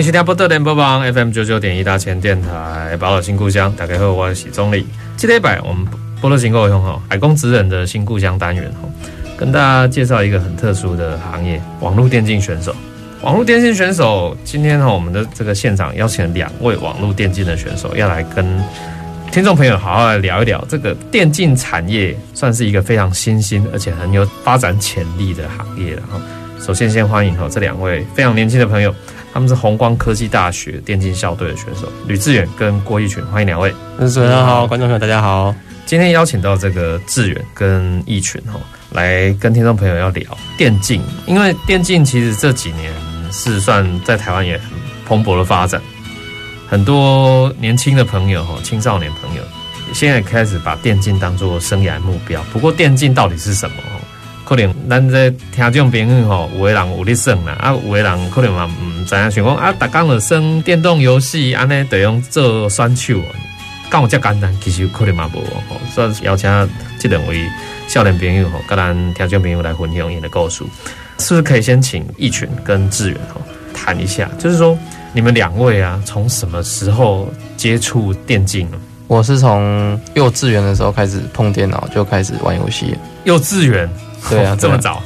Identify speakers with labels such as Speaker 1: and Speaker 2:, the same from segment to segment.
Speaker 1: 迎收听波特联播网 FM 九九点一大千电台，宝岛新故乡，大家好，我是总理。这礼拜我们波特新故乡哈，海公职人的新故乡单元哈，跟大家介绍一个很特殊的行业——网络电竞选手。网络电竞选手，今天哈，我们的这个现场邀请两位网络电竞的选手，要来跟听众朋友好好来聊一聊这个电竞产业，算是一个非常新兴而且很有发展潜力的行业了哈。首先，先欢迎哈这两位非常年轻的朋友。他们是红光科技大学电竞校队的选手吕志远跟郭义群，欢迎两位。
Speaker 2: 主持人好，观众朋友大家好。
Speaker 1: 今天邀请到这个志远跟义群哈，来跟听众朋友要聊电竞，因为电竞其实这几年是算在台湾也很蓬勃的发展，很多年轻的朋友哈，青少年朋友现在开始把电竞当做生涯目标。不过电竞到底是什么？可能咱这听众朋友吼，有的人有咧耍啦，啊，有的人可能嘛唔知影，想讲啊，逐工就耍电动游戏，安尼得用做选手，讲有遮简单，其实可能嘛无吼。所以邀请这两位少年朋友吼，跟咱听众朋友来分享伊的故事，是不是可以先请义群跟志远吼谈一下？就是说你们两位啊，从什么时候接触电竞呢？
Speaker 2: 我是从幼稚园的时候开始碰电脑，就开始玩游戏。
Speaker 1: 幼稚园。对啊，这么早？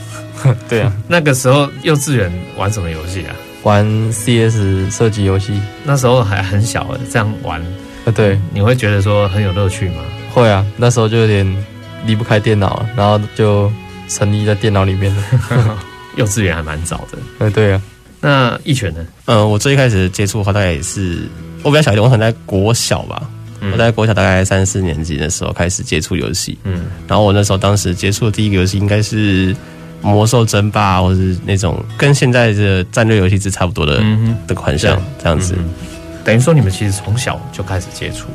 Speaker 2: 对啊，
Speaker 1: 那个时候幼稚园玩什么游戏啊？
Speaker 2: 玩 CS 射击游戏。
Speaker 1: 那时候还很小，这样玩，
Speaker 2: 呃，对，
Speaker 1: 你会觉得说很有乐趣吗？
Speaker 2: 会啊，那时候就有点离不开电脑，然后就沉溺在电脑里面了。
Speaker 1: 幼稚园还蛮早的，
Speaker 2: 呃，对啊。
Speaker 1: 那一拳呢？
Speaker 3: 呃，我最一开始接触的话，大概也是我比较小一点，我可能在国小吧。我在国小大概三四年级的时候开始接触游戏，嗯，然后我那时候当时接触的第一个游戏应该是魔兽争霸，或是那种跟现在的战略游戏是差不多的的款项这样子。
Speaker 1: 等于说你们其实从小就开始接触，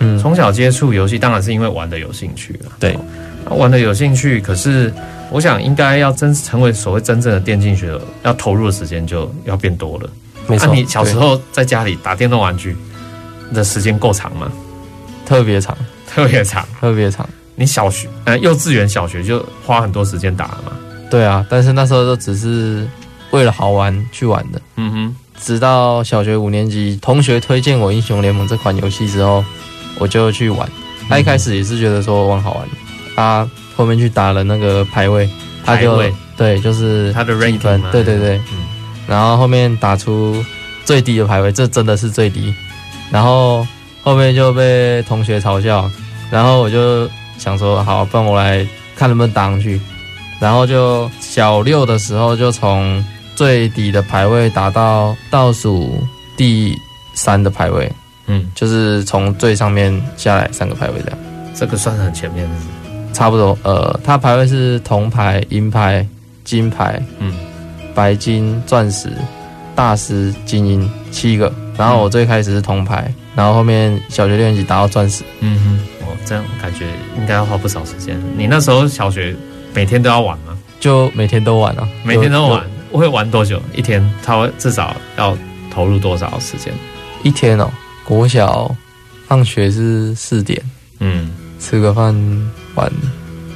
Speaker 1: 嗯，从小接触游戏当然是因为玩的有兴趣了，
Speaker 3: 对，
Speaker 1: 玩的有兴趣。可是我想应该要真成为所谓真正的电竞选手，要投入的时间就要变多了。
Speaker 2: 没错，
Speaker 1: 那你小时候在家里打电动玩具的时间够长吗？
Speaker 2: 特别长，
Speaker 1: 特别长，
Speaker 2: 特别长。
Speaker 1: 你小学呃，幼稚园、小学就花很多时间打了吗？
Speaker 2: 对啊，但是那时候都只是为了好玩去玩的。嗯哼。直到小学五年级，同学推荐我《英雄联盟》这款游戏之后，我就去玩。他一开始也是觉得说玩好玩，他后面去打了那个排位，他就对，就是
Speaker 1: 他的 rank 分，
Speaker 2: 对对对。嗯。然后后面打出最低的排位，这真的是最低。然后。后面就被同学嘲笑，然后我就想说，好，不然我来看能不能打上去。然后就小六的时候，就从最底的排位打到倒数第三的排位，嗯，就是从最上面下来三个排位这样。
Speaker 1: 这个算很前面的，
Speaker 2: 差不多。呃，他排位是铜牌、银牌、金牌，嗯，白金、钻石、大师、精英七个。然后我最开始是铜牌。然后后面小学六年级打到钻石，
Speaker 1: 嗯哼，哦，这样感觉应该要花不少时间。你那时候小学每天都要玩吗？
Speaker 2: 就每天都玩啊，
Speaker 1: 每天都玩。我会玩多久？一天他会至少要投入多少时间？
Speaker 2: 一天哦，国小放学是四点，嗯，吃个饭玩，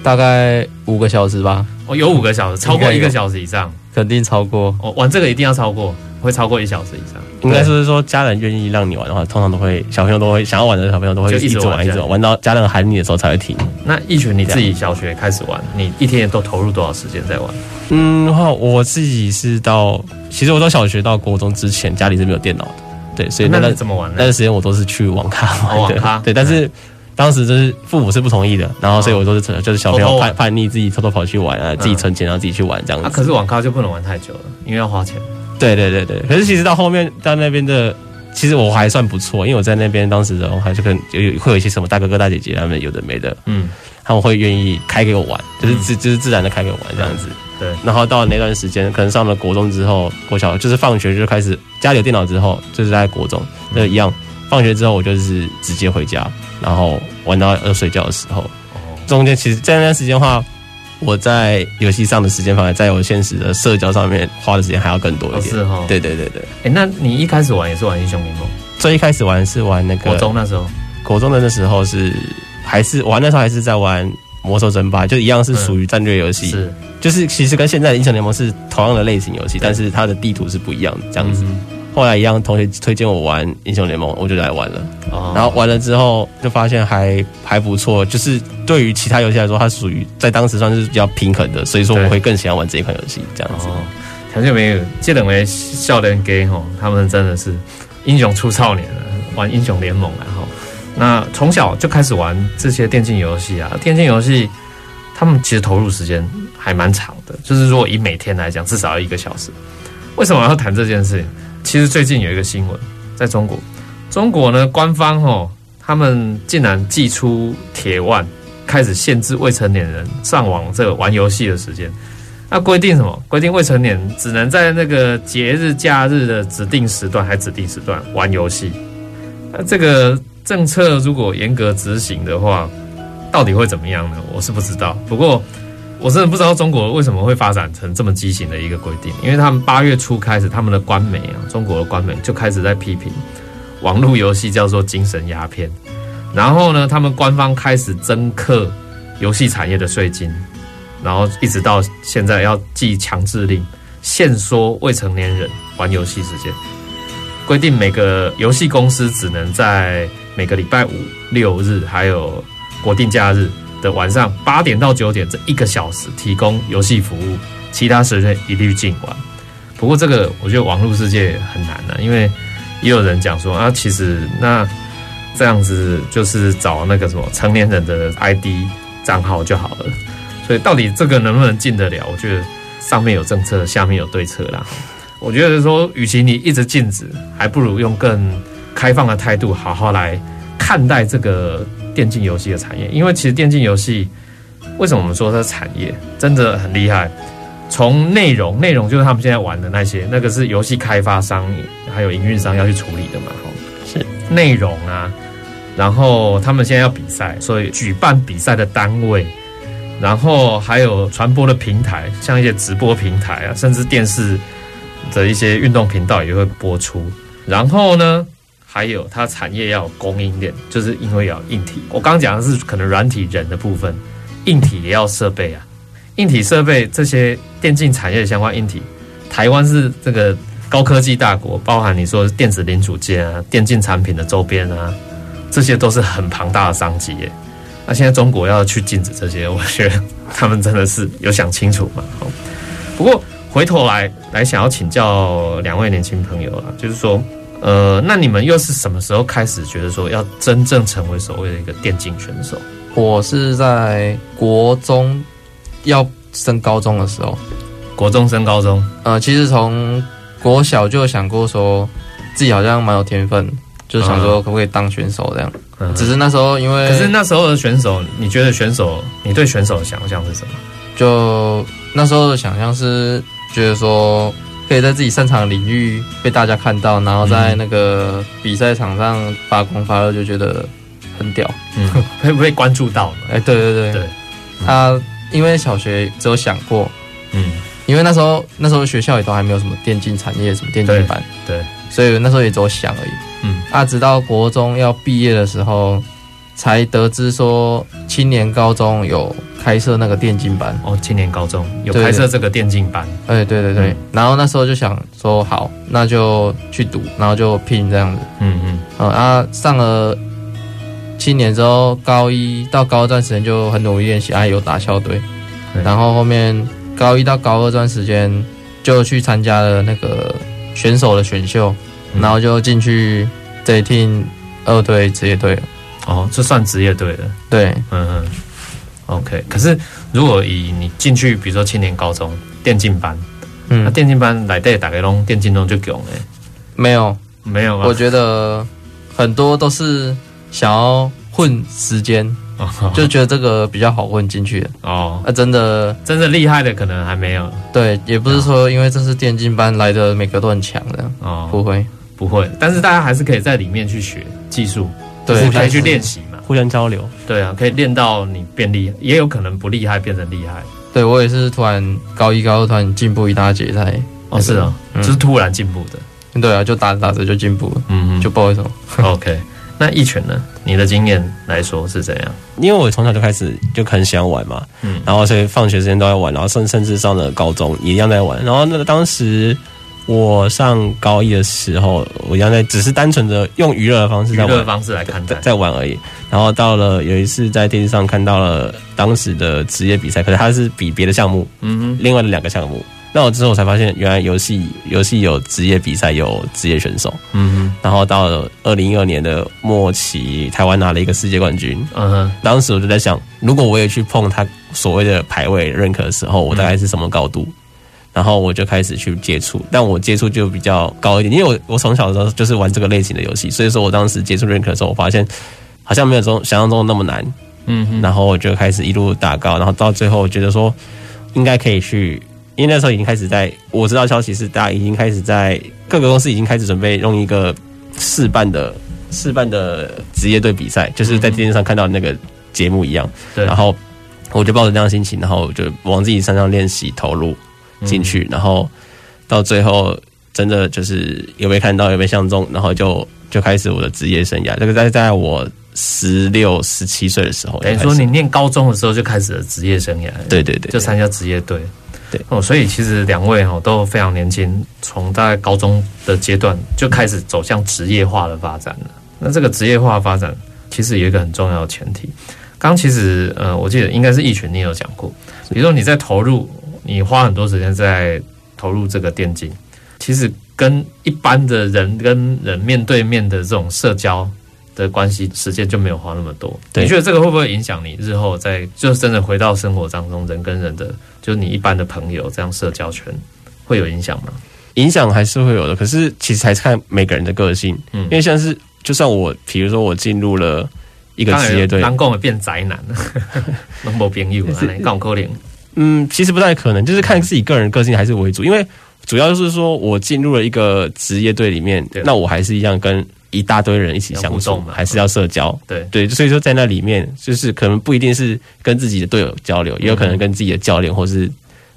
Speaker 2: 大概五个小时吧。
Speaker 1: 哦，有五个小时，超过一个小时以上，
Speaker 2: 肯定超过。
Speaker 1: 哦，玩这个一定要超过。会超过一小时以上，
Speaker 3: 应该是说家人愿意让你玩的话，通常都会小朋友都会想要玩的小朋友都会一直玩一直玩，玩到家人喊你的时候才会停。
Speaker 1: 那一群你自己小学开始玩，你一天都投入多少时间在玩？
Speaker 3: 嗯，的话我自己是到，其实我到小学到国中之前家里是没有电脑的，对，所以那
Speaker 1: 那怎么玩呢？
Speaker 3: 那段时间我都是去网咖玩的，
Speaker 1: 网咖
Speaker 3: 对，但是当时就是父母是不同意的，然后所以我都是就是小朋友叛叛逆，自己偷偷跑去玩啊，自己存钱然后自己去玩这样子。
Speaker 1: 可是网咖就不能玩太久了，因为要花钱。
Speaker 3: 对对对对，可是其实到后面到那边的其实我还算不错，因为我在那边当时的话，还是可能有有会有一些什么大哥哥大姐姐他们有的没的，嗯，他们会愿意开给我玩，就是自就是自然的开给我玩这样子。对，然后到了那段时间，可能上了国中之后，国小就是放学就开始家里有电脑之后，就是在国中，就一样。放学之后我就是直接回家，然后玩到要睡觉的时候。中间其实，在那段时间的话，我在游戏上的时间，反而在我现实的社交上面花的时间还要更多一点。是哈，对对对对。
Speaker 1: 哎，那你一开始玩也是玩英雄联盟？
Speaker 3: 最一开始玩是玩那个
Speaker 1: 国中那时候，
Speaker 3: 国中的那时候是还是玩那时候还是在玩魔兽争霸，就一样是属于战略游戏。是，就是其实跟现在的英雄联盟是同样的类型游戏，但是它的地图是不一样的这样子。后来一样，同学推荐我玩英雄联盟，我就来玩了。然后玩了之后，就发现还还不错。就是对于其他游戏来说，它属于在当时算是比较平衡的，所以说我会更喜欢玩这一款游戏。这样子，
Speaker 1: 条件没有，这两位少年 gay 吼，他们真的是英雄出少年了，玩英雄联盟然后那从小就开始玩这些电竞游戏啊，电竞游戏他们其实投入时间还蛮长的，就是如果以每天来讲，至少要一个小时。为什么要谈这件事情？其实最近有一个新闻，在中国，中国呢官方哦，他们竟然祭出铁腕，开始限制未成年人上网这个玩游戏的时间。那规定什么？规定未成年只能在那个节日、假日的指定时段，还指定时段玩游戏。那这个政策如果严格执行的话，到底会怎么样呢？我是不知道。不过。我真的不知道中国为什么会发展成这么畸形的一个规定，因为他们八月初开始，他们的官媒啊，中国的官媒就开始在批评网络游戏叫做精神鸦片，然后呢，他们官方开始征课游戏产业的税金，然后一直到现在要寄强制令，限缩未成年人玩游戏时间，规定每个游戏公司只能在每个礼拜五、六日还有国定假日。的晚上八点到九点这一个小时提供游戏服务，其他时间一律禁玩。不过这个我觉得网络世界很难的，因为也有人讲说啊，其实那这样子就是找那个什么成年人的 ID 账号就好了。所以到底这个能不能禁得了？我觉得上面有政策，下面有对策啦。我觉得说，与其你一直禁止，还不如用更开放的态度，好好来看待这个。电竞游戏的产业，因为其实电竞游戏为什么我们说它是产业，真的很厉害。从内容，内容就是他们现在玩的那些，那个是游戏开发商还有营运商要去处理的嘛，哈，是内容啊。然后他们现在要比赛，所以举办比赛的单位，然后还有传播的平台，像一些直播平台啊，甚至电视的一些运动频道也会播出。然后呢，还有它产业要有供应链，就是因为要硬体。我刚刚讲的是可能软体人的部分，硬体也要设备啊。硬体设备这些电竞产业相关硬体，台湾是这个高科技大国，包含你说电子零组件啊、电竞产品的周边啊，这些都是很庞大的商机耶。那现在中国要去禁止这些，我觉得他们真的是有想清楚嘛？不过回头来来想要请教两位年轻朋友啊，就是说。呃，那你们又是什么时候开始觉得说要真正成为所谓的一个电竞选手？
Speaker 2: 我是在国中要升高中的时候，
Speaker 1: 国中升高中。
Speaker 2: 呃，其实从国小就想过说自己好像蛮有天分，就想说可不可以当选手这样。嗯，只是那时候因为，
Speaker 1: 可是那时候的选手，你觉得选手，你对选手的想象是什么？
Speaker 2: 就那时候的想象是觉得说。可以在自己擅长的领域被大家看到，然后在那个比赛场上发光发热，就觉得很屌。
Speaker 1: 嗯，会不会关注到？
Speaker 2: 哎、欸，对对对，对。他因为小学只有想过，嗯，因为那时候那时候学校也都还没有什么电竞产业，什么电竞班，对，对，所以那时候也只有想而已。嗯，啊，直到国中要毕业的时候，才得知说青年高中有。开设那个电竞班。
Speaker 1: 哦，青年高中有开设这个电竞班，
Speaker 2: 哎，对对对，然后那时候就想说好，那就去读，然后就拼这样子，嗯嗯，啊，上了七年之后，高一到高二段时间就很努力练习，啊有打校队，然后后面高一到高二这段时间就去参加了那个选手的选秀，然后就进去 J Team 二队职业队了，
Speaker 1: 哦，这算职业队的，
Speaker 2: 对，
Speaker 1: 嗯嗯。OK，可是如果以你进去，比如说青年高中电竞班，嗯，那电竞班来带打开龙电竞中就囧哎，
Speaker 2: 没有，
Speaker 1: 没有吗？
Speaker 2: 我觉得很多都是想要混时间，就觉得这个比较好混进去哦。那真的。
Speaker 1: 真的厉害的可能还没有。
Speaker 2: 对，也不是说因为这是电竞班来的每个都很强的。哦，不会。
Speaker 1: 不会。但是大家还是可以在里面去学技术，对，可以去练习嘛，
Speaker 3: 互相交流。
Speaker 1: 对啊，可以练到你变厉害，也有可能不厉害变成厉害。
Speaker 2: 对，我也是突然高一高二突然进步一大截才
Speaker 1: 哦，是啊，就是突然进步的。
Speaker 2: 对啊，就打着打着就进步了，嗯嗯，就不好意思。
Speaker 1: OK，那一拳呢？你的经验来说是怎样？
Speaker 3: 因为我从小就开始就很喜欢玩嘛，嗯，然后所以放学时间都在玩，然后甚甚至上了高中也一样在玩。然后那个当时我上高一的时候，我一样在只是单纯的用娱乐的方式在玩，
Speaker 1: 娱乐方式来看待
Speaker 3: 在玩而已。然后到了有一次在电视上看到了当时的职业比赛，可是它是比别的项目，嗯哼，另外的两个项目。那我之后才发现，原来游戏游戏有职业比赛，有职业选手，嗯哼。然后到了二零一二年的末期，台湾拿了一个世界冠军，嗯哼。当时我就在想，如果我也去碰他所谓的排位认可的时候，我大概是什么高度？然后我就开始去接触，但我接触就比较高一点，因为我我从小的时候就是玩这个类型的游戏，所以说我当时接触认可的时候，我发现。好像没有中想象中的那么难，嗯哼，然后我就开始一路打高，然后到最后我觉得说应该可以去，因为那时候已经开始在，我知道消息是大家已经开始在各个公司已经开始准备用一个试办的试办的职业队比赛，就是在电视上看到那个节目一样，对，然后我就抱着这样的心情，然后就往自己身上练习投入进去，然后到最后真的就是有被看到，有被相中，然后就就开始我的职业生涯，这个在在我。十六、十七岁的时候，等于
Speaker 1: 说你念高中的时候就开始了职业生涯，
Speaker 3: 对对对，
Speaker 1: 就参加职业队，对。哦，所以其实两位哦都非常年轻，从大概高中的阶段就开始走向职业化的发展了。那这个职业化发展其实有一个很重要的前提，刚其实呃，我记得应该是一群你有讲过，比如说你在投入，你花很多时间在投入这个电竞，其实跟一般的人跟人面对面的这种社交。的关系时间就没有花那么多，你觉得这个会不会影响你日后在就是真的回到生活当中人跟人的，就是你一般的朋友这样社交圈会有影响吗？
Speaker 3: 影响还是会有的，可是其实还是看每个人的个性，嗯，因为像是就算我，比如说我进入了一个职业队，
Speaker 1: 当工会变宅男，没朋友啊，搞可怜。
Speaker 3: 嗯，其实不太可能，就是看自己个人个性还是为主，因为主要就是说我进入了一个职业队里面，那我还是一样跟。一大堆人一起相处，还是要社交。对对，所以说在那里面，就是可能不一定是跟自己的队友交流，也有可能跟自己的教练，或是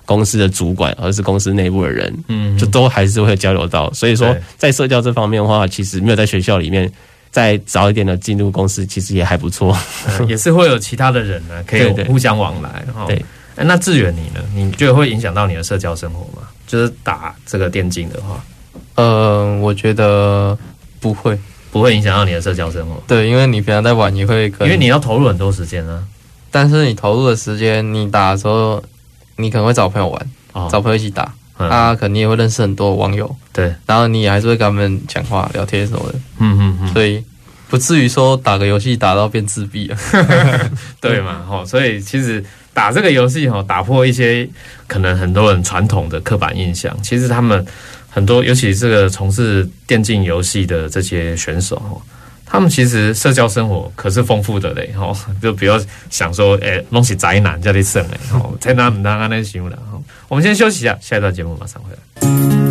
Speaker 3: 公司的主管，或是公司内部的人，嗯，就都还是会交流到。所以说，在社交这方面的话，其实没有在学校里面再早一点的进入公司，其实也还不错，
Speaker 1: 也是会有其他的人呢，可以互相往来。对，那志远你呢？你觉得会影响到你的社交生活吗？就是打这个电竞的话，
Speaker 2: 呃，我觉得。不会，
Speaker 1: 不会影响到你的社交生活。
Speaker 2: 对，因为你平常在玩，你会可，
Speaker 1: 因为你要投入很多时间啊。
Speaker 2: 但是你投入的时间，你打的时候，你可能会找朋友玩，哦、找朋友一起打，他、嗯啊、可能你也会认识很多网友。对，然后你还是会跟他们讲话、聊天什么的。嗯嗯嗯。所以不至于说打个游戏打到变自闭了
Speaker 1: 对嘛？哦，所以其实打这个游戏哈，打破一些可能很多人传统的刻板印象，其实他们。很多，尤其这个从事电竞游戏的这些选手，他们其实社交生活可是丰富的嘞，哈，就不要想说，哎，弄起宅男叫你省嘞，哈，宅男唔当安尼想了，哈。我们先休息一下，下一段节目马上回来。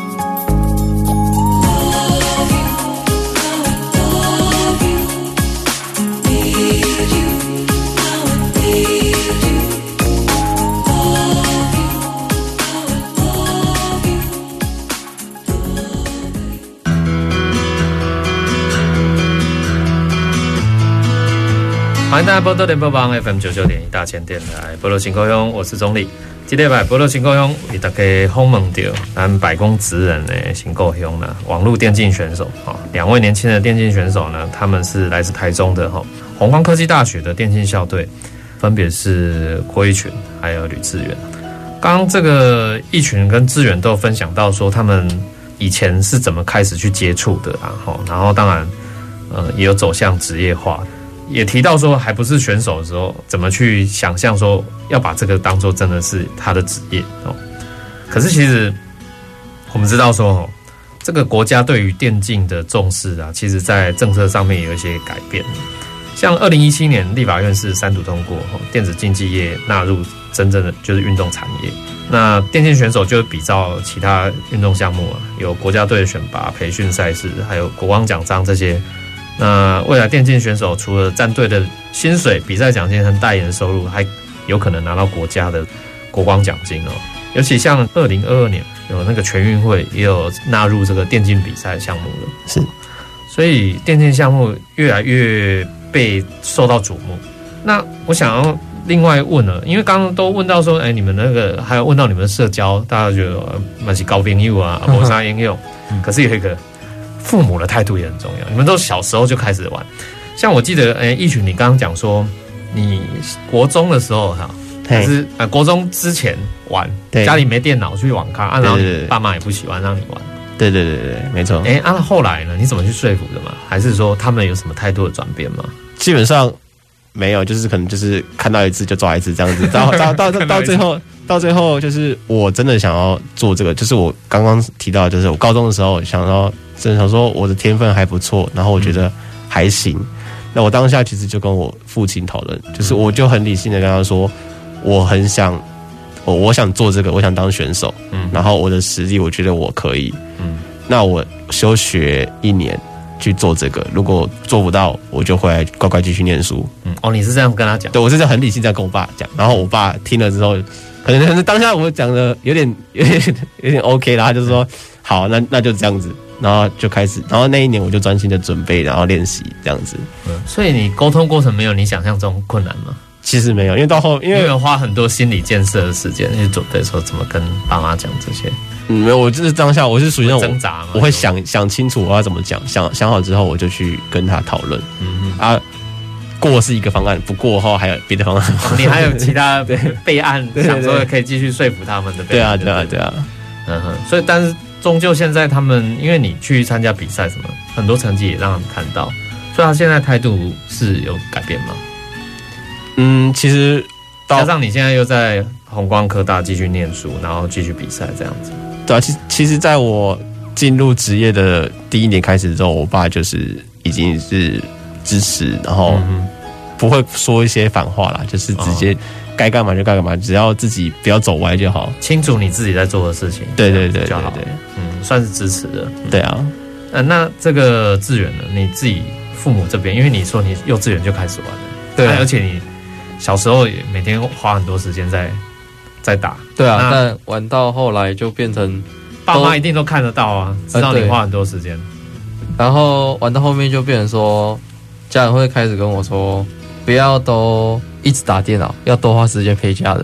Speaker 1: 欢迎大家波多联播网 FM 九九点一大千电台，波多新故乡，我是钟立。今天来波多新故乡为大家访问到咱百工职人的新故乡呢，网络电竞选手啊，两位年轻的电竞选手呢，他们是来自台中的哈弘光科技大学的电竞校队，分别是郭一群还有吕志远。刚刚这个一群跟志远都分享到说，他们以前是怎么开始去接触的啊，然后当然。呃，也有走向职业化，也提到说，还不是选手的时候，怎么去想象说要把这个当做真的是他的职业哦。可是其实我们知道说，哦，这个国家对于电竞的重视啊，其实在政策上面有一些改变。像二零一七年立法院是三读通过，电子竞技业纳入真正的就是运动产业。那电竞选手就比照其他运动项目啊，有国家队的选拔、培训赛事，还有国光奖章这些。那未来电竞选手除了战队的薪水、比赛奖金和代言收入，还有可能拿到国家的国光奖金哦。尤其像二零二二年有那个全运会，也有纳入这个电竞比赛项目了。
Speaker 3: 是，
Speaker 1: 所以电竞项目越来越被受到瞩目。那我想要。另外问了，因为刚刚都问到说，哎，你们那个还有问到你们的社交，大家觉得蛮是高朋友啊，磨砂应用。可是有一个父母的态度也很重要。你们都小时候就开始玩，像我记得，哎，一群你刚刚讲说，你国中的时候哈，还是啊，国中之前玩，家里没电脑去网咖，然后爸妈也不喜欢让你玩。
Speaker 3: 对对对对，没错。
Speaker 1: 哎，啊，后来呢？你怎么去说服的嘛？还是说他们有什么态度的转变吗？
Speaker 3: 基本上。没有，就是可能就是看到一次就抓一次这样子，到到到到到最后，到最后就是我真的想要做这个，就是我刚刚提到，就是我高中的时候想要，真的想说我的天分还不错，然后我觉得还行。那我当下其实就跟我父亲讨论，就是我就很理性的跟他说，我很想，我我想做这个，我想当选手，嗯，然后我的实力我觉得我可以，嗯，那我休学一年。去做这个，如果做不到，我就回来乖乖继续念书。
Speaker 1: 嗯，哦，你是这样跟他讲？
Speaker 3: 对，我是这样很理性这样跟我爸讲。然后我爸听了之后，可能可能当下我讲的有点有点有点 OK 啦，他就是说好，那那就这样子，然后就开始，然后那一年我就专心的准备，然后练习这样子。
Speaker 1: 嗯，所以你沟通过程没有你想象中困难吗？
Speaker 3: 其实没有，因为到后因为
Speaker 1: 有花很多心理建设的时间去准备，说怎么跟爸妈讲这些。
Speaker 3: 嗯，没有，我就是当下，我是属于那种挣扎，我会想想清楚我要怎么讲，想想好之后，我就去跟他讨论。嗯嗯啊，过是一个方案，不过后还有别的方案，
Speaker 1: 你还有其他 备案，想说可以继续说服他们的。
Speaker 3: 对啊，对啊，对啊。
Speaker 1: 嗯哼，所以但是终究现在他们，因为你去参加比赛什么，很多成绩也让他们看到，所以他现在态度是有改变吗？
Speaker 3: 嗯，其实
Speaker 1: 加上你现在又在红光科大继续念书，然后继续比赛这样子。
Speaker 3: 对啊，其其实，在我进入职业的第一年开始之后，我爸就是已经是支持，然后不会说一些反话啦，就是直接该干嘛就该干嘛，只要自己不要走歪就好，
Speaker 1: 清楚你自己在做的事情，
Speaker 3: 对对对，就好。
Speaker 1: 算是支持的。
Speaker 3: 对啊，
Speaker 1: 呃，那这个志远呢？你自己父母这边，因为你说你幼稚园就开始玩了，对，而且你小时候也每天花很多时间在。在打，
Speaker 2: 对啊，但玩到后来就变成
Speaker 1: 爸妈一定都看得到啊，知道你花很多时间。
Speaker 2: 然后玩到后面就变成说，家人会开始跟我说，不要都一直打电脑，要多花时间陪家人。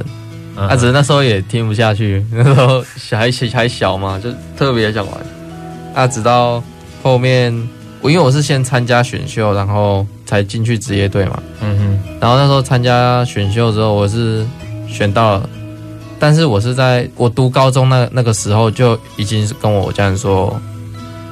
Speaker 2: 啊，只是那时候也听不下去，那时候小孩还小嘛，就特别想玩。啊，直到后面我因为我是先参加选秀，然后才进去职业队嘛。嗯哼。然后那时候参加选秀之后，我是选到了。但是我是在我读高中那那个时候就已经是跟我家人说，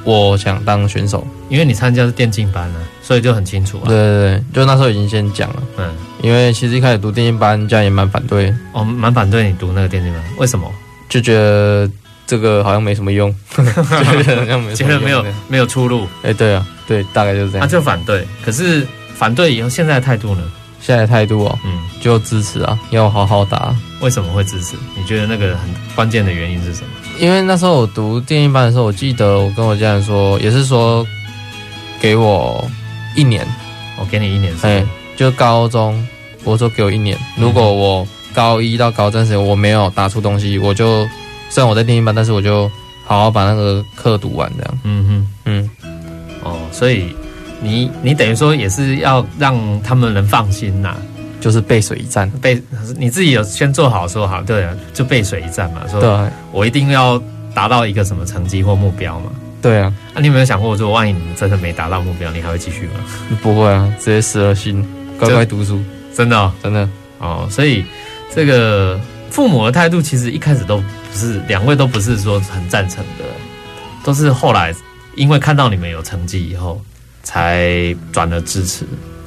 Speaker 2: 我想当选手，
Speaker 1: 因为你参加是电竞班了，所以就很清楚啊。
Speaker 2: 对对对，就那时候已经先讲了。嗯，因为其实一开始读电竞班，家人也蛮反对。
Speaker 1: 哦，蛮反对你读那个电竞班，为什么？
Speaker 2: 就觉得这个好像没什么用，觉得好像没
Speaker 1: 觉得没有没有出路。
Speaker 2: 哎，对啊，对，大概就是这样。
Speaker 1: 他就反对，可是反对以后现在的态度呢？
Speaker 2: 现在的态度哦，嗯，就支持啊，要好好打。
Speaker 1: 为什么会支持？你觉得那个很关键的原因是什么？
Speaker 2: 因为那时候我读电竞班的时候，我记得我跟我家人说，也是说给我一年，
Speaker 1: 我给你一年，哎，
Speaker 2: 就高中，我说给我一年，如果我高一到高三时我没有打出东西，我就虽然我在电竞班，但是我就好好把那个课读完，这样。嗯哼，嗯，
Speaker 1: 哦，所以。你你等于说也是要让他们能放心呐、啊，
Speaker 2: 就是背水一战，
Speaker 1: 背你自己有先做好说好，对啊，就背水一战嘛，说对，我一定要达到一个什么成绩或目标嘛，
Speaker 2: 对啊，
Speaker 1: 那、啊、你有没有想过说，万一你真的没达到目标，你还会继续吗？
Speaker 2: 不会啊，直接死了心，乖乖读书，
Speaker 1: 真的、哦、
Speaker 2: 真的
Speaker 1: 哦，所以这个父母的态度其实一开始都不是，两位都不是说很赞成的，都是后来因为看到你们有成绩以后。才转了支持。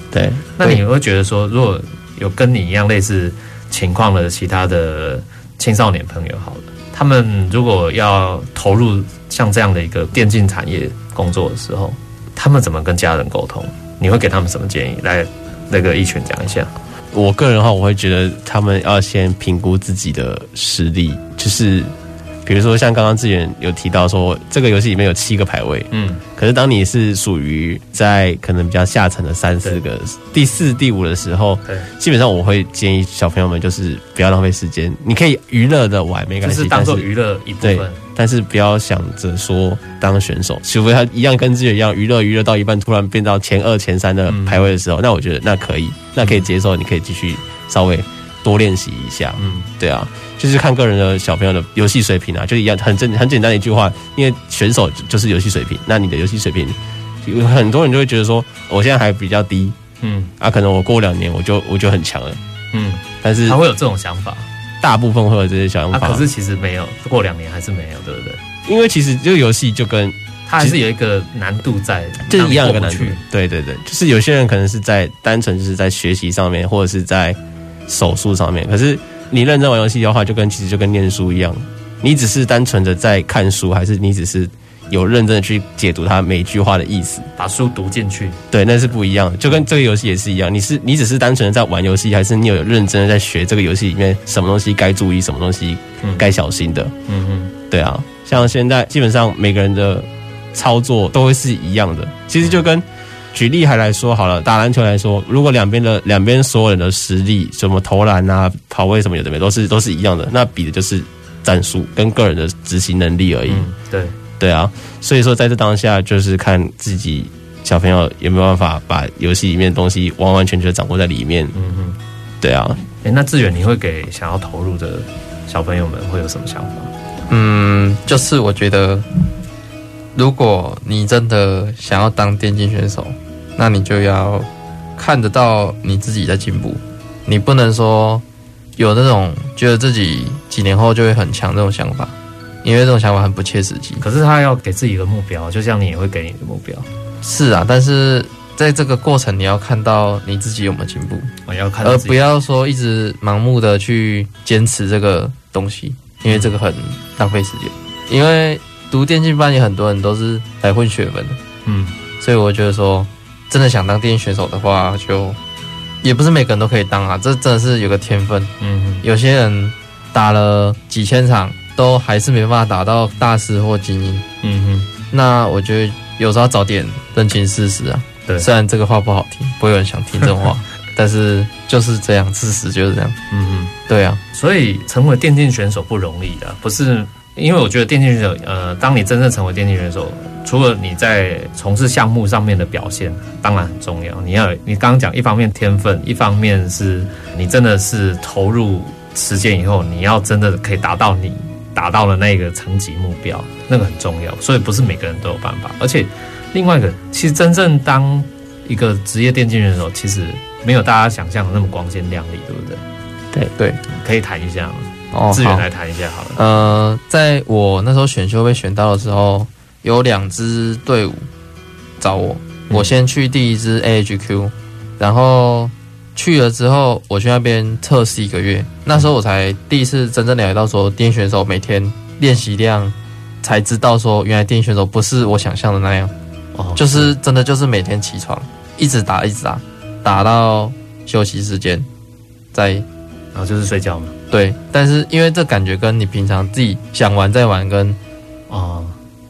Speaker 3: 对，
Speaker 1: 那你会觉得说，如果有跟你一样类似情况的其他的青少年朋友，好了，他们如果要投入像这样的一个电竞产业工作的时候，他们怎么跟家人沟通？你会给他们什么建议？来，那个一群讲一下。
Speaker 3: 我个人的话，我会觉得他们要先评估自己的实力，就是。比如说，像刚刚志远有提到说，这个游戏里面有七个排位，嗯，可是当你是属于在可能比较下层的三四个、第四、第五的时候，对，基本上我会建议小朋友们就是不要浪费时间，你可以娱乐的玩没关系，
Speaker 1: 就是当做娱乐一部分，对，
Speaker 3: 但是不要想着说当选手，除非他一样跟志远一样娱乐娱乐到一半突然变到前二、前三的排位的时候，那我觉得那可以，那可以接受，你可以继续稍微多练习一下，嗯，对啊。就是看个人的小朋友的游戏水平啊，就一样很正很简单的一句话，因为选手就是游戏水平，那你的游戏水平，有很多人就会觉得说，我现在还比较低，嗯，啊，可能我过两年我就我就很强了，嗯，但是
Speaker 1: 他会有这种想法，
Speaker 3: 大部分会有这些想法，
Speaker 1: 可是其实没有，过两年还是没有，对不对？
Speaker 3: 因为其实这个游戏就跟
Speaker 1: 它还是有一个难度在，
Speaker 3: 就是一样的难度，对对对，就是有些人可能是在单纯就是在学习上面，或者是在手术上面，可是。你认真玩游戏的话，就跟其实就跟念书一样，你只是单纯的在看书，还是你只是有认真的去解读它每一句话的意思，
Speaker 1: 把书读进去？
Speaker 3: 对，那是不一样的。就跟这个游戏也是一样，你是你只是单纯的在玩游戏，还是你有认真的在学这个游戏里面什么东西该注意，什么东西该小心的？嗯嗯，对啊，像现在基本上每个人的操作都会是一样的，其实就跟。举例还来说好了，打篮球来说，如果两边的两边所有人的实力，什么投篮啊、跑位什么有的没，都是都是一样的，那比的就是战术跟个人的执行能力而已。嗯、
Speaker 1: 对
Speaker 3: 对啊，所以说在这当下，就是看自己小朋友有没有办法把游戏里面的东西完完全全掌握在里面。嗯嗯，对啊。
Speaker 1: 哎、欸，那志远，你会给想要投入的小朋友们会有什么想法？
Speaker 2: 嗯，就是我觉得。如果你真的想要当电竞选手，那你就要看得到你自己在进步。你不能说有那种觉得自己几年后就会很强这种想法，因为这种想法很不切实际。
Speaker 1: 可是他要给自己一个目标，就像你也会给你的目标。
Speaker 2: 是啊，但是在这个过程，你要看到你自己有没有进步，
Speaker 1: 我要看，
Speaker 2: 而不要说一直盲目的去坚持这个东西，因为这个很浪费时间，因为。读电竞班也很多人都是来混学分的，嗯，所以我觉得说，真的想当电竞选手的话，就也不是每个人都可以当啊，这真的是有个天分，嗯哼，有些人打了几千场都还是没办法打到大师或精英，嗯哼，那我觉得有时候要早点认清事实啊，对，虽然这个话不好听，不会有人想听这种话，但是就是这样，事实就是这样，嗯哼，对啊，
Speaker 1: 所以成为电竞选手不容易的，不是。因为我觉得电竞选手，呃，当你真正成为电竞选手，除了你在从事项目上面的表现，当然很重要。你要你刚刚讲，一方面天分，一方面是你真的是投入时间以后，你要真的可以达到你达到了那个层级目标，那个很重要。所以不是每个人都有办法。而且另外一个，其实真正当一个职业电竞选手，其实没有大家想象的那么光鲜亮丽，对不对？
Speaker 2: 对对，可以
Speaker 1: 谈一下吗？哦，志远来谈一下好了。
Speaker 2: 呃，在我那时候选秀被选到的时候，有两支队伍找我，我先去第一支 AHQ，然后去了之后，我去那边测试一个月，那时候我才第一次真正了解到说，电竞选手每天练习量，才知道说，原来电竞选手不是我想象的那样，哦，就是真的就是每天起床一直打一直打，打到休息时间，再
Speaker 1: 然后就是睡觉嘛。
Speaker 2: 对，但是因为这感觉跟你平常自己想玩再玩跟啊、嗯、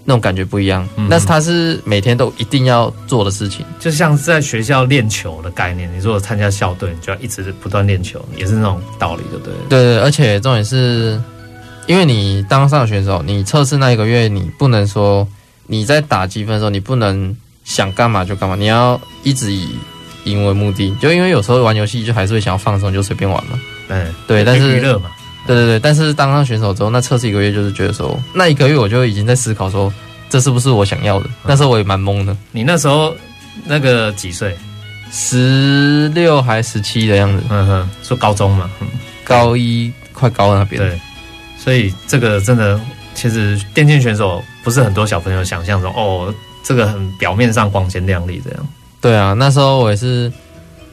Speaker 2: 那种感觉不一样，嗯、但是它是每天都一定要做的事情，
Speaker 1: 就像是在学校练球的概念。你如果参加校队，你就要一直不断练球，也是那种道理，对不对？
Speaker 2: 对对，而且重点是，因为你当上选手，你测试那一个月，你不能说你在打积分的时候，你不能想干嘛就干嘛，你要一直以赢为目的。就因为有时候玩游戏就还是会想要放松，就随便玩嘛。
Speaker 1: 嗯，
Speaker 2: 对，但是
Speaker 1: 娱乐嘛，
Speaker 2: 对对对，但是当上选手之后，那测试一个月，就是觉得说，那一个月我就已经在思考说，这是不是我想要的？嗯、那时候我也蛮懵的。
Speaker 1: 你那时候那个几岁？
Speaker 2: 十六还十七的样子？
Speaker 1: 嗯哼，说高中嘛，嗯、
Speaker 2: 高一快高那边。
Speaker 1: 对，所以这个真的，其实电竞选手不是很多小朋友想象中哦。这个很表面上光鲜亮丽这样。
Speaker 2: 对啊，那时候我也是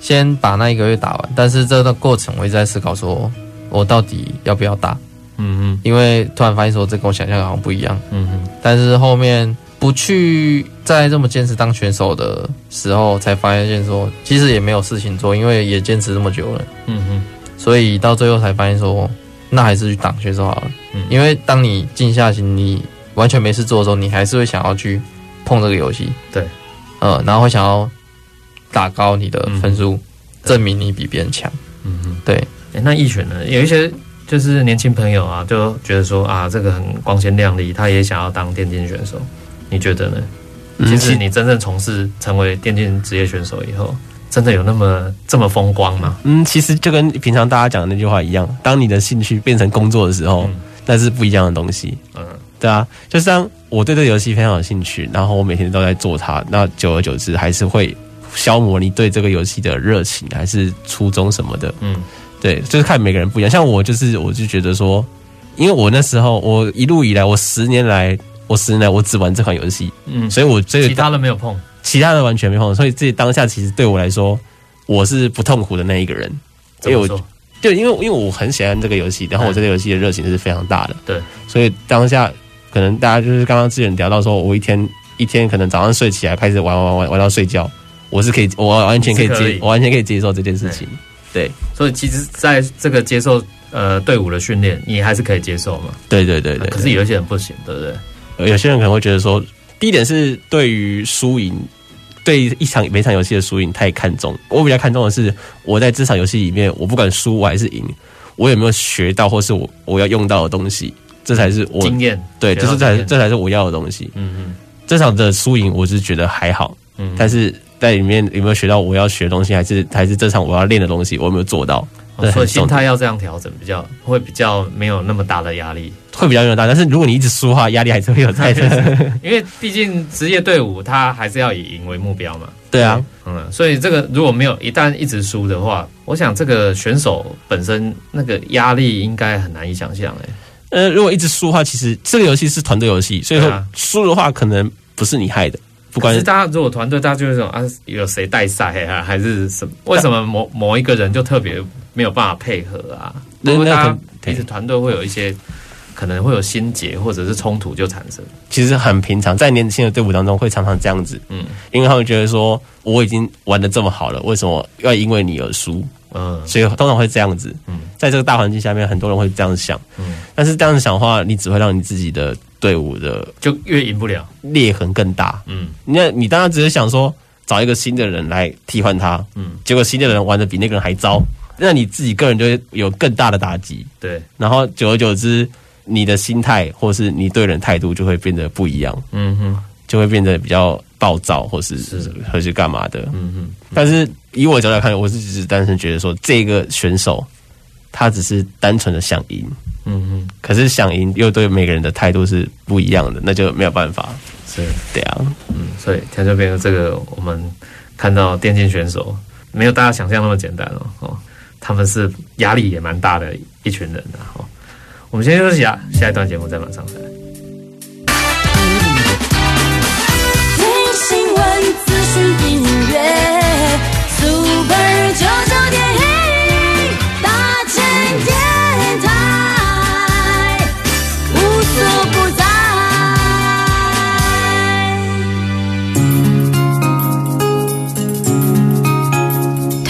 Speaker 2: 先把那一个月打完，但是这段过程我一直在思考，说我到底要不要打？嗯嗯，因为突然发现说这跟我想象好像不一样。嗯哼，但是后面不去再这么坚持当选手的时候，才发现说其实也没有事情做，因为也坚持这么久了。嗯哼，所以到最后才发现说，那还是去当选手好了。嗯，因为当你静下心，你完全没事做的时候，你还是会想要去碰这个游戏。对，呃，然后会想要打高你的分数，证明你比别人强。嗯哼，对。
Speaker 1: 欸，那一拳呢？有一些。就是年轻朋友啊，就觉得说啊，这个很光鲜亮丽，他也想要当电竞选手。你觉得呢？其实你真正从事成为电竞职业选手以后，真的有那么这么风光吗？
Speaker 3: 嗯，其实就跟平常大家讲的那句话一样，当你的兴趣变成工作的时候，那是不一样的东西。嗯，对啊，就像我对这个游戏非常有兴趣，然后我每天都在做它，那久而久之还是会消磨你对这个游戏的热情，还是初衷什么的。嗯。对，就是看每个人不一样。像我，就是我就觉得说，因为我那时候，我一路以来，我十年来，我十年来，我只玩这款游戏，嗯，所以我这个
Speaker 1: 其他的没有碰，
Speaker 3: 其他的完全没碰。所以这当下其实对我来说，我是不痛苦的那一个人。因为我，就因为因为我很喜欢这个游戏，然后我这个游戏的热情是非常大的。对，所以当下可能大家就是刚刚之前聊到说，我一天一天可能早上睡起来开始玩玩玩玩玩到睡觉，我是可以，我完全可以接，我完全可以接受这件事情。对，
Speaker 1: 所以其实在这个接受呃队伍的训练，你还是可以接受嘛？
Speaker 3: 对对对对。
Speaker 1: 可是有一些人不行，对不对？
Speaker 3: 有些人可能会觉得说，第一点是对于输赢，对一场每场游戏的输赢太看重。我比较看重的是，我在这场游戏里面，我不管输还是赢，我有没有学到或是我我要用到的东西，这才是我
Speaker 1: 经验。
Speaker 3: 对，就是这才这才是我要的东西。嗯嗯。这场的输赢，我是觉得还好。嗯，但是。在里面有没有学到我要学的东西，还是还是这场我要练的东西，我有没有做到？
Speaker 1: 哦、所以心态要这样调整，比较会比较没有那么大的压力，
Speaker 3: 会比较没有大。但是如果你一直输的话，压力还是会有在的。
Speaker 1: 因为毕竟职业队伍，他还是要以赢为目标嘛。
Speaker 3: 对啊，
Speaker 1: 嗯，所以这个如果没有一旦一直输的话，我想这个选手本身那个压力应该很难以想象哎。
Speaker 3: 呃，如果一直输的话，其实这个游戏是团队游戏，所以说输的话可能不是你害的。不管是大
Speaker 1: 家如果团队，大家就是说啊，有谁带赛啊，还是什么？为什么某某一个人就特别没有办法配合啊？因为大家其实团队会有一些可能会有心结或者是冲突就产生。
Speaker 3: 其实很平常，在年轻的队伍当中会常常这样子。嗯，因为他们觉得说我已经玩的这么好了，为什么要因为你而输？嗯，所以通常会这样子。嗯，在这个大环境下面，很多人会这样想。嗯，但是这样子想的话，你只会让你自己的。队伍的
Speaker 1: 就越赢不了，
Speaker 3: 裂痕更大。嗯，那你当然只是想说找一个新的人来替换他。嗯，结果新的人玩的比那个人还糟，那你自己个人就会有更大的打击。对，然后久而久之，你的心态或是你对人态度就会变得不一样。嗯哼，就会变得比较暴躁，或是是或是干嘛的。嗯哼，但是以我角度来看，我是只是单纯觉得说这个选手他只是单纯的想赢。嗯嗯，可是想赢又对每个人的态度是不一样的，那就没有办法。是这样，
Speaker 1: 嗯，所以他就变成这个，我们看到电竞选手没有大家想象那么简单哦，哦，他们是压力也蛮大的一群人的哦。我们先休息啊下，下一段节目再马上回来。听新闻、资讯、音乐，Super 九九点一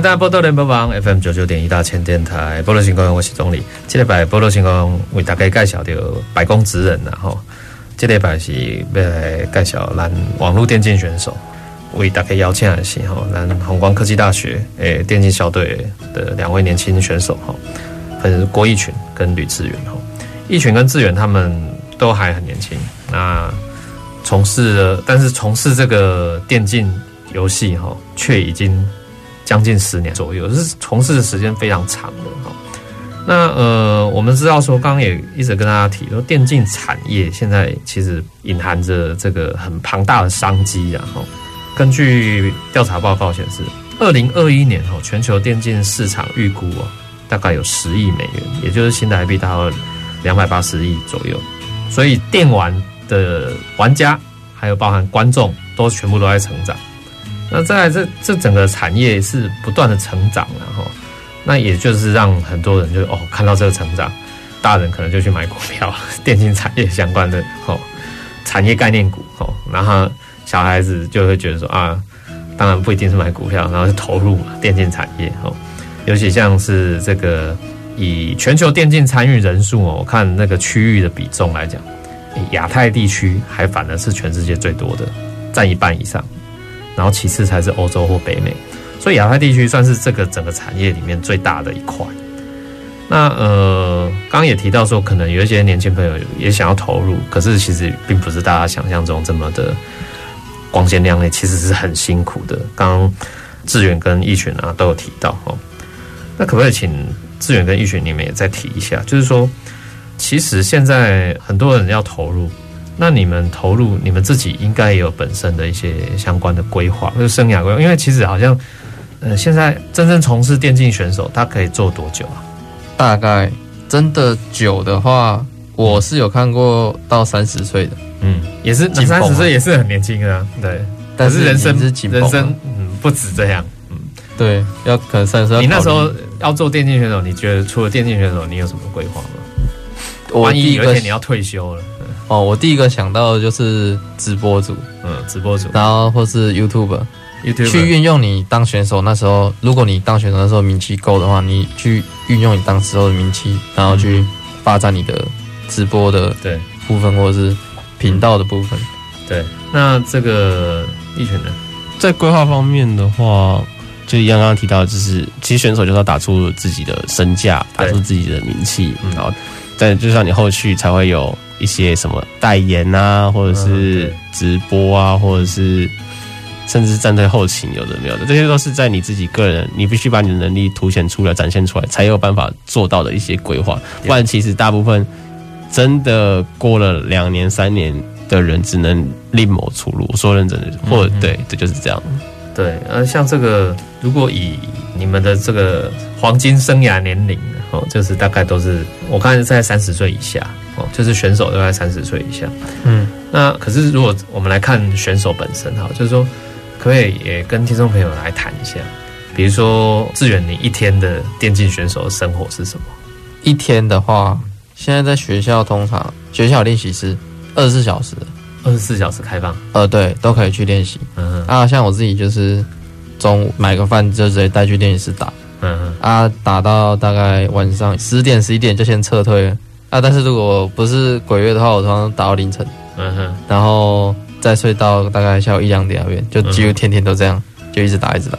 Speaker 1: 迎大家波多联播网 FM 九九点一大千电台，波多新光，我是总理。这礼拜波多新光为大家介绍到百工职人呐，吼，这礼拜是要来介绍咱网络电竞选手，为大家邀请的是吼，咱弘光科技大学诶电竞校队的两位年轻选手哈，分别是郭义群跟吕志远哈，义群跟志远他们都还很年轻，那从事了，但是从事这个电竞游戏哈，却已经将近十年左右，是从事的时间非常长的哈。那呃，我们知道说，刚刚也一直跟大家提说，电竞产业现在其实隐含着这个很庞大的商机，然后根据调查报告显示，二零二一年哦，全球电竞市场预估哦，大概有十亿美元，也就是新台币大概两百八十亿左右。所以电玩的玩家还有包含观众，都全部都在成长。那再来这这整个产业是不断的成长，然后。那也就是让很多人就哦看到这个成长，大人可能就去买股票，电竞产业相关的哦产业概念股哦，然后小孩子就会觉得说啊，当然不一定是买股票，然后就投入嘛电竞产业哦，尤其像是这个以全球电竞参与人数哦，我看那个区域的比重来讲，亚太地区还反而是全世界最多的，占一半以上，然后其次才是欧洲或北美。所以亚太地区算是这个整个产业里面最大的一块。那呃，刚刚也提到说，可能有一些年轻朋友也想要投入，可是其实并不是大家想象中这么的光鲜亮丽，其实是很辛苦的。刚刚志远跟一群啊都有提到哦。那可不可以请志远跟一群你们也再提一下？就是说，其实现在很多人要投入，那你们投入，你们自己应该也有本身的一些相关的规划，就是生涯规划，因为其实好像。呃，现在真正从事电竞选手，他可以做多久啊？
Speaker 2: 大概真的久的话，我是有看过到三十岁的，
Speaker 1: 嗯，也是三十岁也是很年轻啊，对。但是人生是人生嗯不止这样，嗯，
Speaker 2: 对，要可能三十岁。
Speaker 1: 你那时候要做电竞选手，你觉得除了电竞选手，你有什么规划吗？万一有一天你要退休了，
Speaker 2: 哦，我第一个想到的就是直播组，
Speaker 1: 嗯，直播组，
Speaker 2: 然后或是 YouTuber。YouTuber 去运用你当选手那时候，如果你当选手那时候名气够的话，你去运用你当时候的名气，然后去发展你的直播的对。部分，或者是频道的部分。
Speaker 1: 对，那这个一群人
Speaker 3: 在规划方面的话，就一样刚刚提到，就是其实选手就是要打出自己的身价，打出自己的名气，然后但就像你后续才会有一些什么代言啊，或者是直播啊，或者是。甚至是站在后勤，有的没有的，这些都是在你自己个人，你必须把你的能力凸显出来、展现出来，才有办法做到的一些规划。不然，其实大部分真的过了两年、三年的人，只能另谋出路。说认真的，或者对，这就是这样。
Speaker 1: 对，呃，像这个，如果以你们的这个黄金生涯年龄，哦，就是大概都是我看是在三十岁以下，哦，就是选手都在三十岁以下。嗯，那可是如果我们来看选手本身，哈，就是说。可不可以也跟听众朋友来谈一下？比如说志远，你一天的电竞选手的生活是什么？
Speaker 2: 一天的话，现在在学校通常学校练习室二十四小时，
Speaker 1: 二十四小时开放。
Speaker 2: 呃，对，都可以去练习。嗯哼啊，像我自己就是中午买个饭就直接带去练习室打。嗯哼啊，打到大概晚上十点十一点就先撤退了。啊，但是如果不是鬼月的话，我通常打到凌晨。嗯哼，然后。再睡到大概下午一两点那边，就几乎天天都这样，就一直打一直打。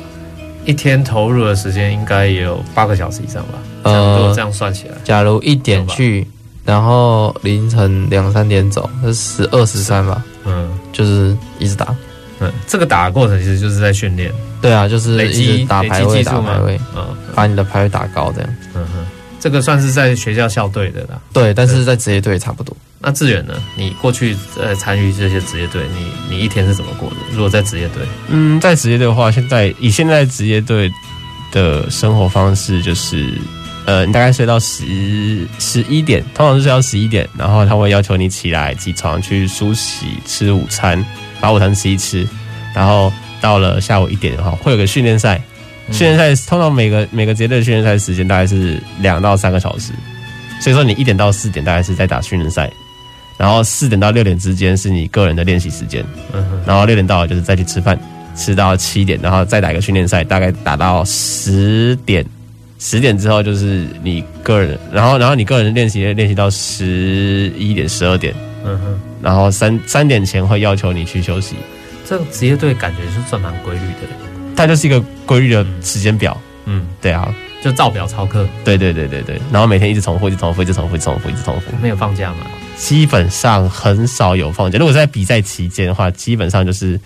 Speaker 1: 一天投入的时间应该也有八个小时以上吧？呃，这样算起来，
Speaker 2: 假如一点去，然后凌晨两三点走，是十二十三吧？嗯，就是一直打。
Speaker 1: 嗯，这个打的过程其实就是在训练。
Speaker 2: 对啊，就是一直打排位，打排位，嗯，把你的排位打高这样。嗯
Speaker 1: 哼，这个算是在学校校队的啦。
Speaker 2: 对，但是在职业队差不多。
Speaker 1: 那志远呢？你过去呃参与这些职业队，你你一天是怎么过的？如果在职业队，
Speaker 3: 嗯，在职业队的话，现在以现在职业队的生活方式，就是呃，你大概睡到十十一点，通常是睡到十一点，然后他会要求你起来起床去梳洗、吃午餐，把午餐吃一吃，然后到了下午一点的话，会有个训练赛，训练赛通常每个每个职业队训练赛时间大概是两到三个小时，所以说你一点到四点大概是在打训练赛。然后四点到六点之间是你个人的练习时间，然后六点到了就是再去吃饭，吃到七点，然后再打一个训练赛，大概打到十点，十点之后就是你个人，然后然后你个人练习练习到十一点十二点，嗯哼，然后三三点前会要求你去休息。
Speaker 1: 这个职业队感觉是算蛮规律的，
Speaker 3: 它就是一个规律的时间表，嗯，对啊。
Speaker 1: 就照表操课。
Speaker 3: 对对对对对，然后每天一直重复，一直重复，一直重复，一直重复，一直重复。
Speaker 1: 没有放假吗？
Speaker 3: 基本上很少有放假。如果在比赛期间的话，基本上就是，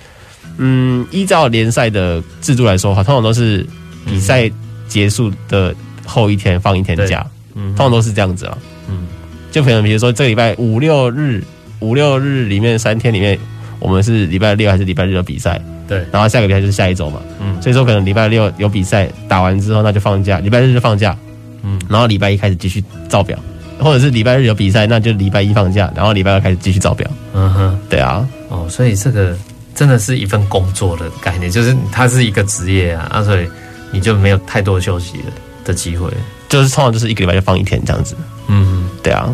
Speaker 3: 嗯，依照联赛的制度来说的话，通常都是比赛结束的后一天放一天假，嗯，通常都是这样子啊。嗯，就可能比如说这个礼拜五六日，五六日里面三天里面，我们是礼拜六还是礼拜日的比赛？
Speaker 1: 对，
Speaker 3: 然后下个比赛就是下一周嘛。嗯，所以说可能礼拜六有比赛打完之后，那就放假；礼拜日就放假。嗯，然后礼拜一开始继续照表。或者是礼拜日有比赛，那就礼拜一放假，然后礼拜二开始继续照表。嗯哼，对啊，
Speaker 1: 哦，所以这个真的是一份工作的概念，就是它是一个职业啊，啊，所以你就没有太多休息的的机会，
Speaker 3: 就是通常就是一个礼拜就放一天这样子。嗯哼，对啊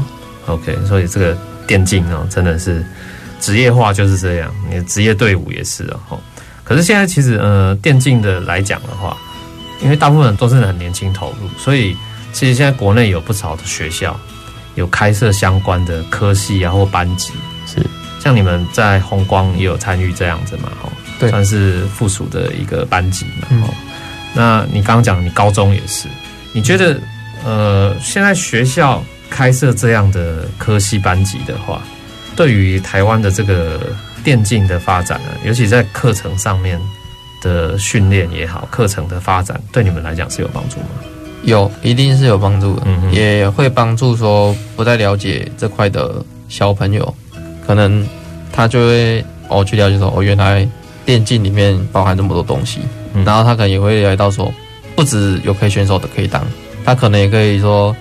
Speaker 1: ，OK，所以这个电竞哦，真的是职业化就是这样，你的职业队伍也是哦。可是现在其实呃，电竞的来讲的话，因为大部分人都是很年轻投入，所以其实现在国内有不少的学校。有开设相关的科系啊，或班级，是像你们在红光也有参与这样子嘛？哦，对，算是附属的一个班级嘛。哦，那你刚刚讲你高中也是，你觉得呃，现在学校开设这样的科系班级的话，对于台湾的这个电竞的发展呢，尤其在课程上面的训练也好，课程的发展，对你们来讲是有帮助吗？
Speaker 2: 有，一定是有帮助的，嗯、也会帮助说不太了解这块的小朋友，可能他就会哦去了解说哦，原来电竞里面包含这么多东西，嗯、然后他可能也会了解到说，不止有可以选手的可以当，他可能也可以说，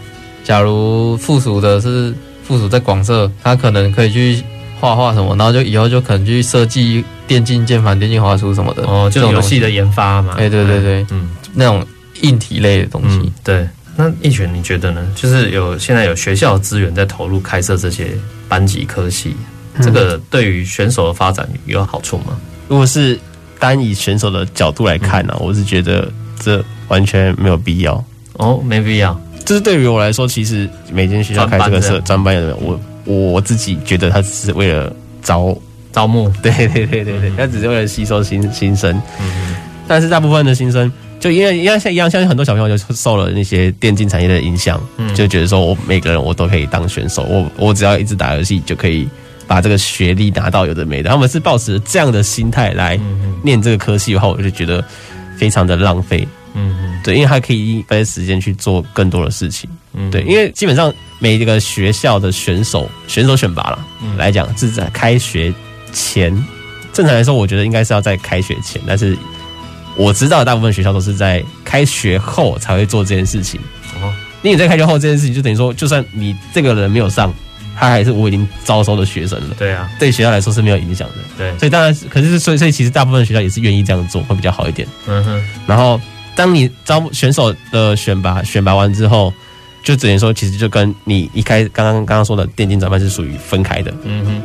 Speaker 2: 假如附属的是附属在广设，他可能可以去画画什么，然后就以后就可能去设计电竞键盘、电竞滑鼠什么的
Speaker 1: 哦，就游戏的研发嘛，
Speaker 2: 哎，对对对，嗯，那种。硬体类的东西，嗯、
Speaker 1: 对。那一筌你觉得呢？就是有现在有学校资源在投入开设这些班级科系，嗯、这个对于选手的发展有好处吗？
Speaker 3: 如果是单以选手的角度来看呢、啊，嗯、我是觉得这完全没有必要。
Speaker 1: 哦，没必要。
Speaker 3: 就是对于我来说，其实每间学校开这个社专班的，我我自己觉得他只是为了招
Speaker 1: 招募，
Speaker 3: 对对对对对，他、嗯、只是为了吸收新新生。嗯，但是大部分的新生。就因为因为像一样，相信很多小朋友就受了那些电竞产业的影响，嗯，就觉得说我每个人我都可以当选手，我我只要一直打游戏就可以把这个学历拿到有的没的。他们是抱持这样的心态来念这个科系的话，我就觉得非常的浪费。嗯嗯，对，因为他可以分时间去做更多的事情。嗯，对，因为基本上每一个学校的选手选手选拔了来讲是在开学前，正常来说，我觉得应该是要在开学前，但是。我知道大部分学校都是在开学后才会做这件事情。哦，因为你在开学后这件事情，就等于说，就算你这个人没有上，他还是我已经招收的学生了。
Speaker 1: 对啊，
Speaker 3: 对学校来说是没有影响的。对，所以当然，可是所以所以其实大部分学校也是愿意这样做，会比较好一点。嗯哼。然后，当你招选手的选拔选拔完之后，就只能说，其实就跟你一开刚刚刚刚说的电竞专班是属于分开的。嗯哼。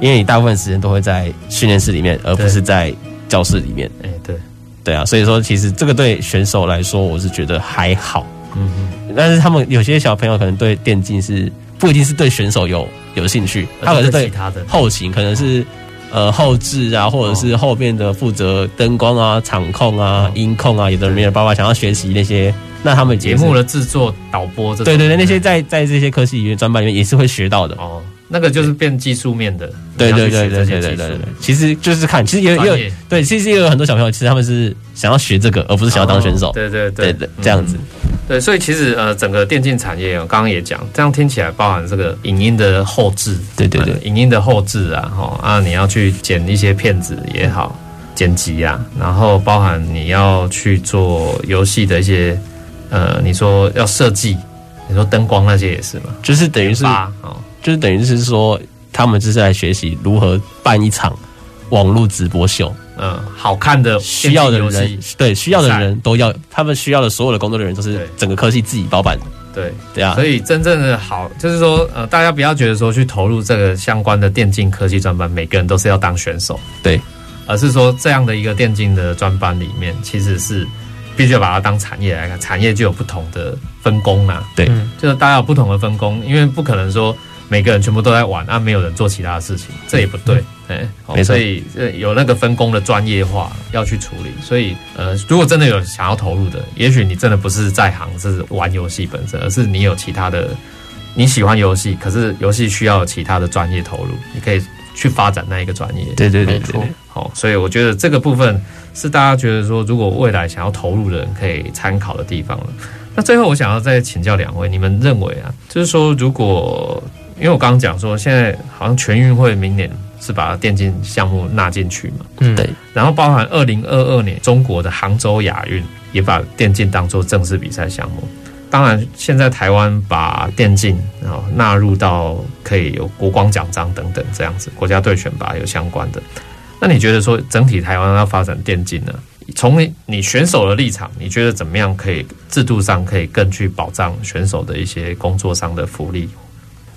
Speaker 3: 因为你大部分时间都会在训练室里面，而不是在教室里面。哎，对。对啊，所以说其实这个对选手来说，我是觉得还好。嗯哼，但是他们有些小朋友可能对电竞是不一定是对选手有有兴趣，他可能是对后勤，可能是呃后置啊，或者是后面的负责灯光啊、场控啊、音控啊，有的人没有办法想要学习那些，那他们
Speaker 1: 节目的制作、导播，这
Speaker 3: 对对对，那些在在这些科技里面专班里面也是会学到的。哦。
Speaker 1: 那个就是变技术面的，
Speaker 3: 对对对对对对对，其实就是看，其实也有对，其实也有很多小朋友，其实他们是想要学这个，而不是想要当选手。
Speaker 1: 对对对。
Speaker 3: 对，这样子。
Speaker 1: 对，所以其实呃，整个电竞产业，我刚刚也讲，这样听起来包含这个影音的后置，
Speaker 3: 对对对，
Speaker 1: 影音的后置啊，哈啊，你要去剪一些片子也好，剪辑啊，然后包含你要去做游戏的一些呃，你说要设计，你说灯光那些也是嘛，
Speaker 3: 就是等于是啊。就是等于是说，他们就是来学习如何办一场网络直播秀。
Speaker 1: 嗯，好看的
Speaker 3: 需要的人，对需要的人都要，他们需要的所有的工作的人都是整个科系自己包办的。
Speaker 1: 对对啊，所以真正的好，就是说，呃，大家不要觉得说去投入这个相关的电竞科技专班，每个人都是要当选手。
Speaker 3: 对，
Speaker 1: 而是说这样的一个电竞的专班里面，其实是必须要把它当产业来看，产业就有不同的分工啊。
Speaker 3: 对，
Speaker 1: 就是大家有不同的分工，因为不可能说。每个人全部都在玩，啊，没有人做其他的事情，这也不对。哎，
Speaker 3: 没，
Speaker 1: 所以呃有那个分工的专业化要去处理。所以呃，如果真的有想要投入的，也许你真的不是在行是玩游戏本身，而是你有其他的你喜欢游戏，可是游戏需要有其他的专业投入，你可以去发展那一个专业。
Speaker 3: 对对对对，
Speaker 1: 好，所以我觉得这个部分是大家觉得说，如果未来想要投入的人可以参考的地方了。那最后我想要再请教两位，你们认为啊，就是说如果因为我刚刚讲说，现在好像全运会明年是把电竞项目纳进去嘛，
Speaker 2: 嗯，
Speaker 3: 对。
Speaker 1: 然后包含二零二二年中国的杭州亚运也把电竞当做正式比赛项目。当然，现在台湾把电竞然后纳入到可以有国光奖章等等这样子，国家队选拔有相关的。那你觉得说整体台湾要发展电竞呢？从你选手的立场，你觉得怎么样可以制度上可以更去保障选手的一些工作上的福利？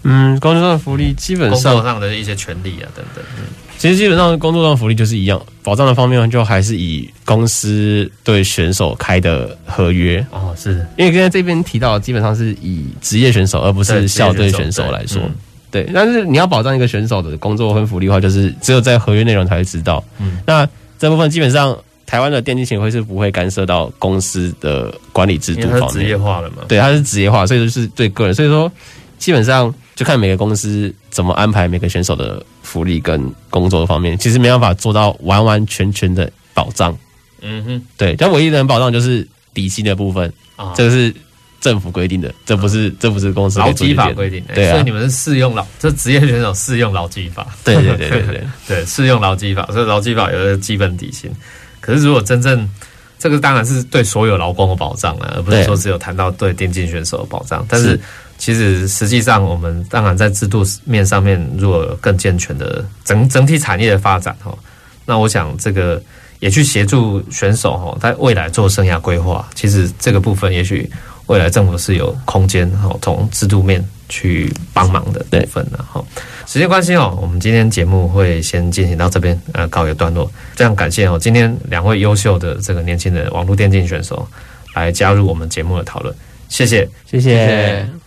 Speaker 3: 嗯，工作上的福利基本上，
Speaker 1: 工作上的一些权利啊等等。嗯，
Speaker 3: 其实基本上工作上的福利就是一样，保障的方面就还是以公司对选手开的合约
Speaker 1: 哦，是
Speaker 3: 因为刚才这边提到，基本上是以职业选手而不是校队选手来说，对，对。但是你要保障一个选手的工作跟福利的话，就是只有在合约内容才会知道。嗯，那这部分基本上台湾的电竞协会是不会干涉到公司的管理制度方面，
Speaker 1: 职业化了嘛？
Speaker 3: 对，它是职业化，所以就是对个人，所以说基本上。就看每个公司怎么安排每个选手的福利跟工作方面，其实没办法做到完完全全的保障。嗯哼，对，但唯一能保障就是底薪的部分啊，这个是政府规定的，这不是这不是公司
Speaker 1: 劳基法规定的。对啊，所以你们是适用劳，这职业选手适用劳基法。
Speaker 3: 对对对对对
Speaker 1: 对，适用劳基法，所以劳基法有个基本底薪。可是如果真正这个当然是对所有劳工的保障了，而不是说只有谈到对电竞选手的保障，但是。其实，实际上，我们当然在制度面上面，如果更健全的整整体产业的发展哈，那我想这个也去协助选手哈，在未来做生涯规划。其实这个部分，也许未来政府是有空间哈，从制度面去帮忙的部分的哈。时间关系哦，我们今天节目会先进行到这边，呃，告一个段落。非常感谢哦，今天两位优秀的这个年轻的网络电竞选手来加入我们节目的讨论，谢谢，
Speaker 2: 谢谢。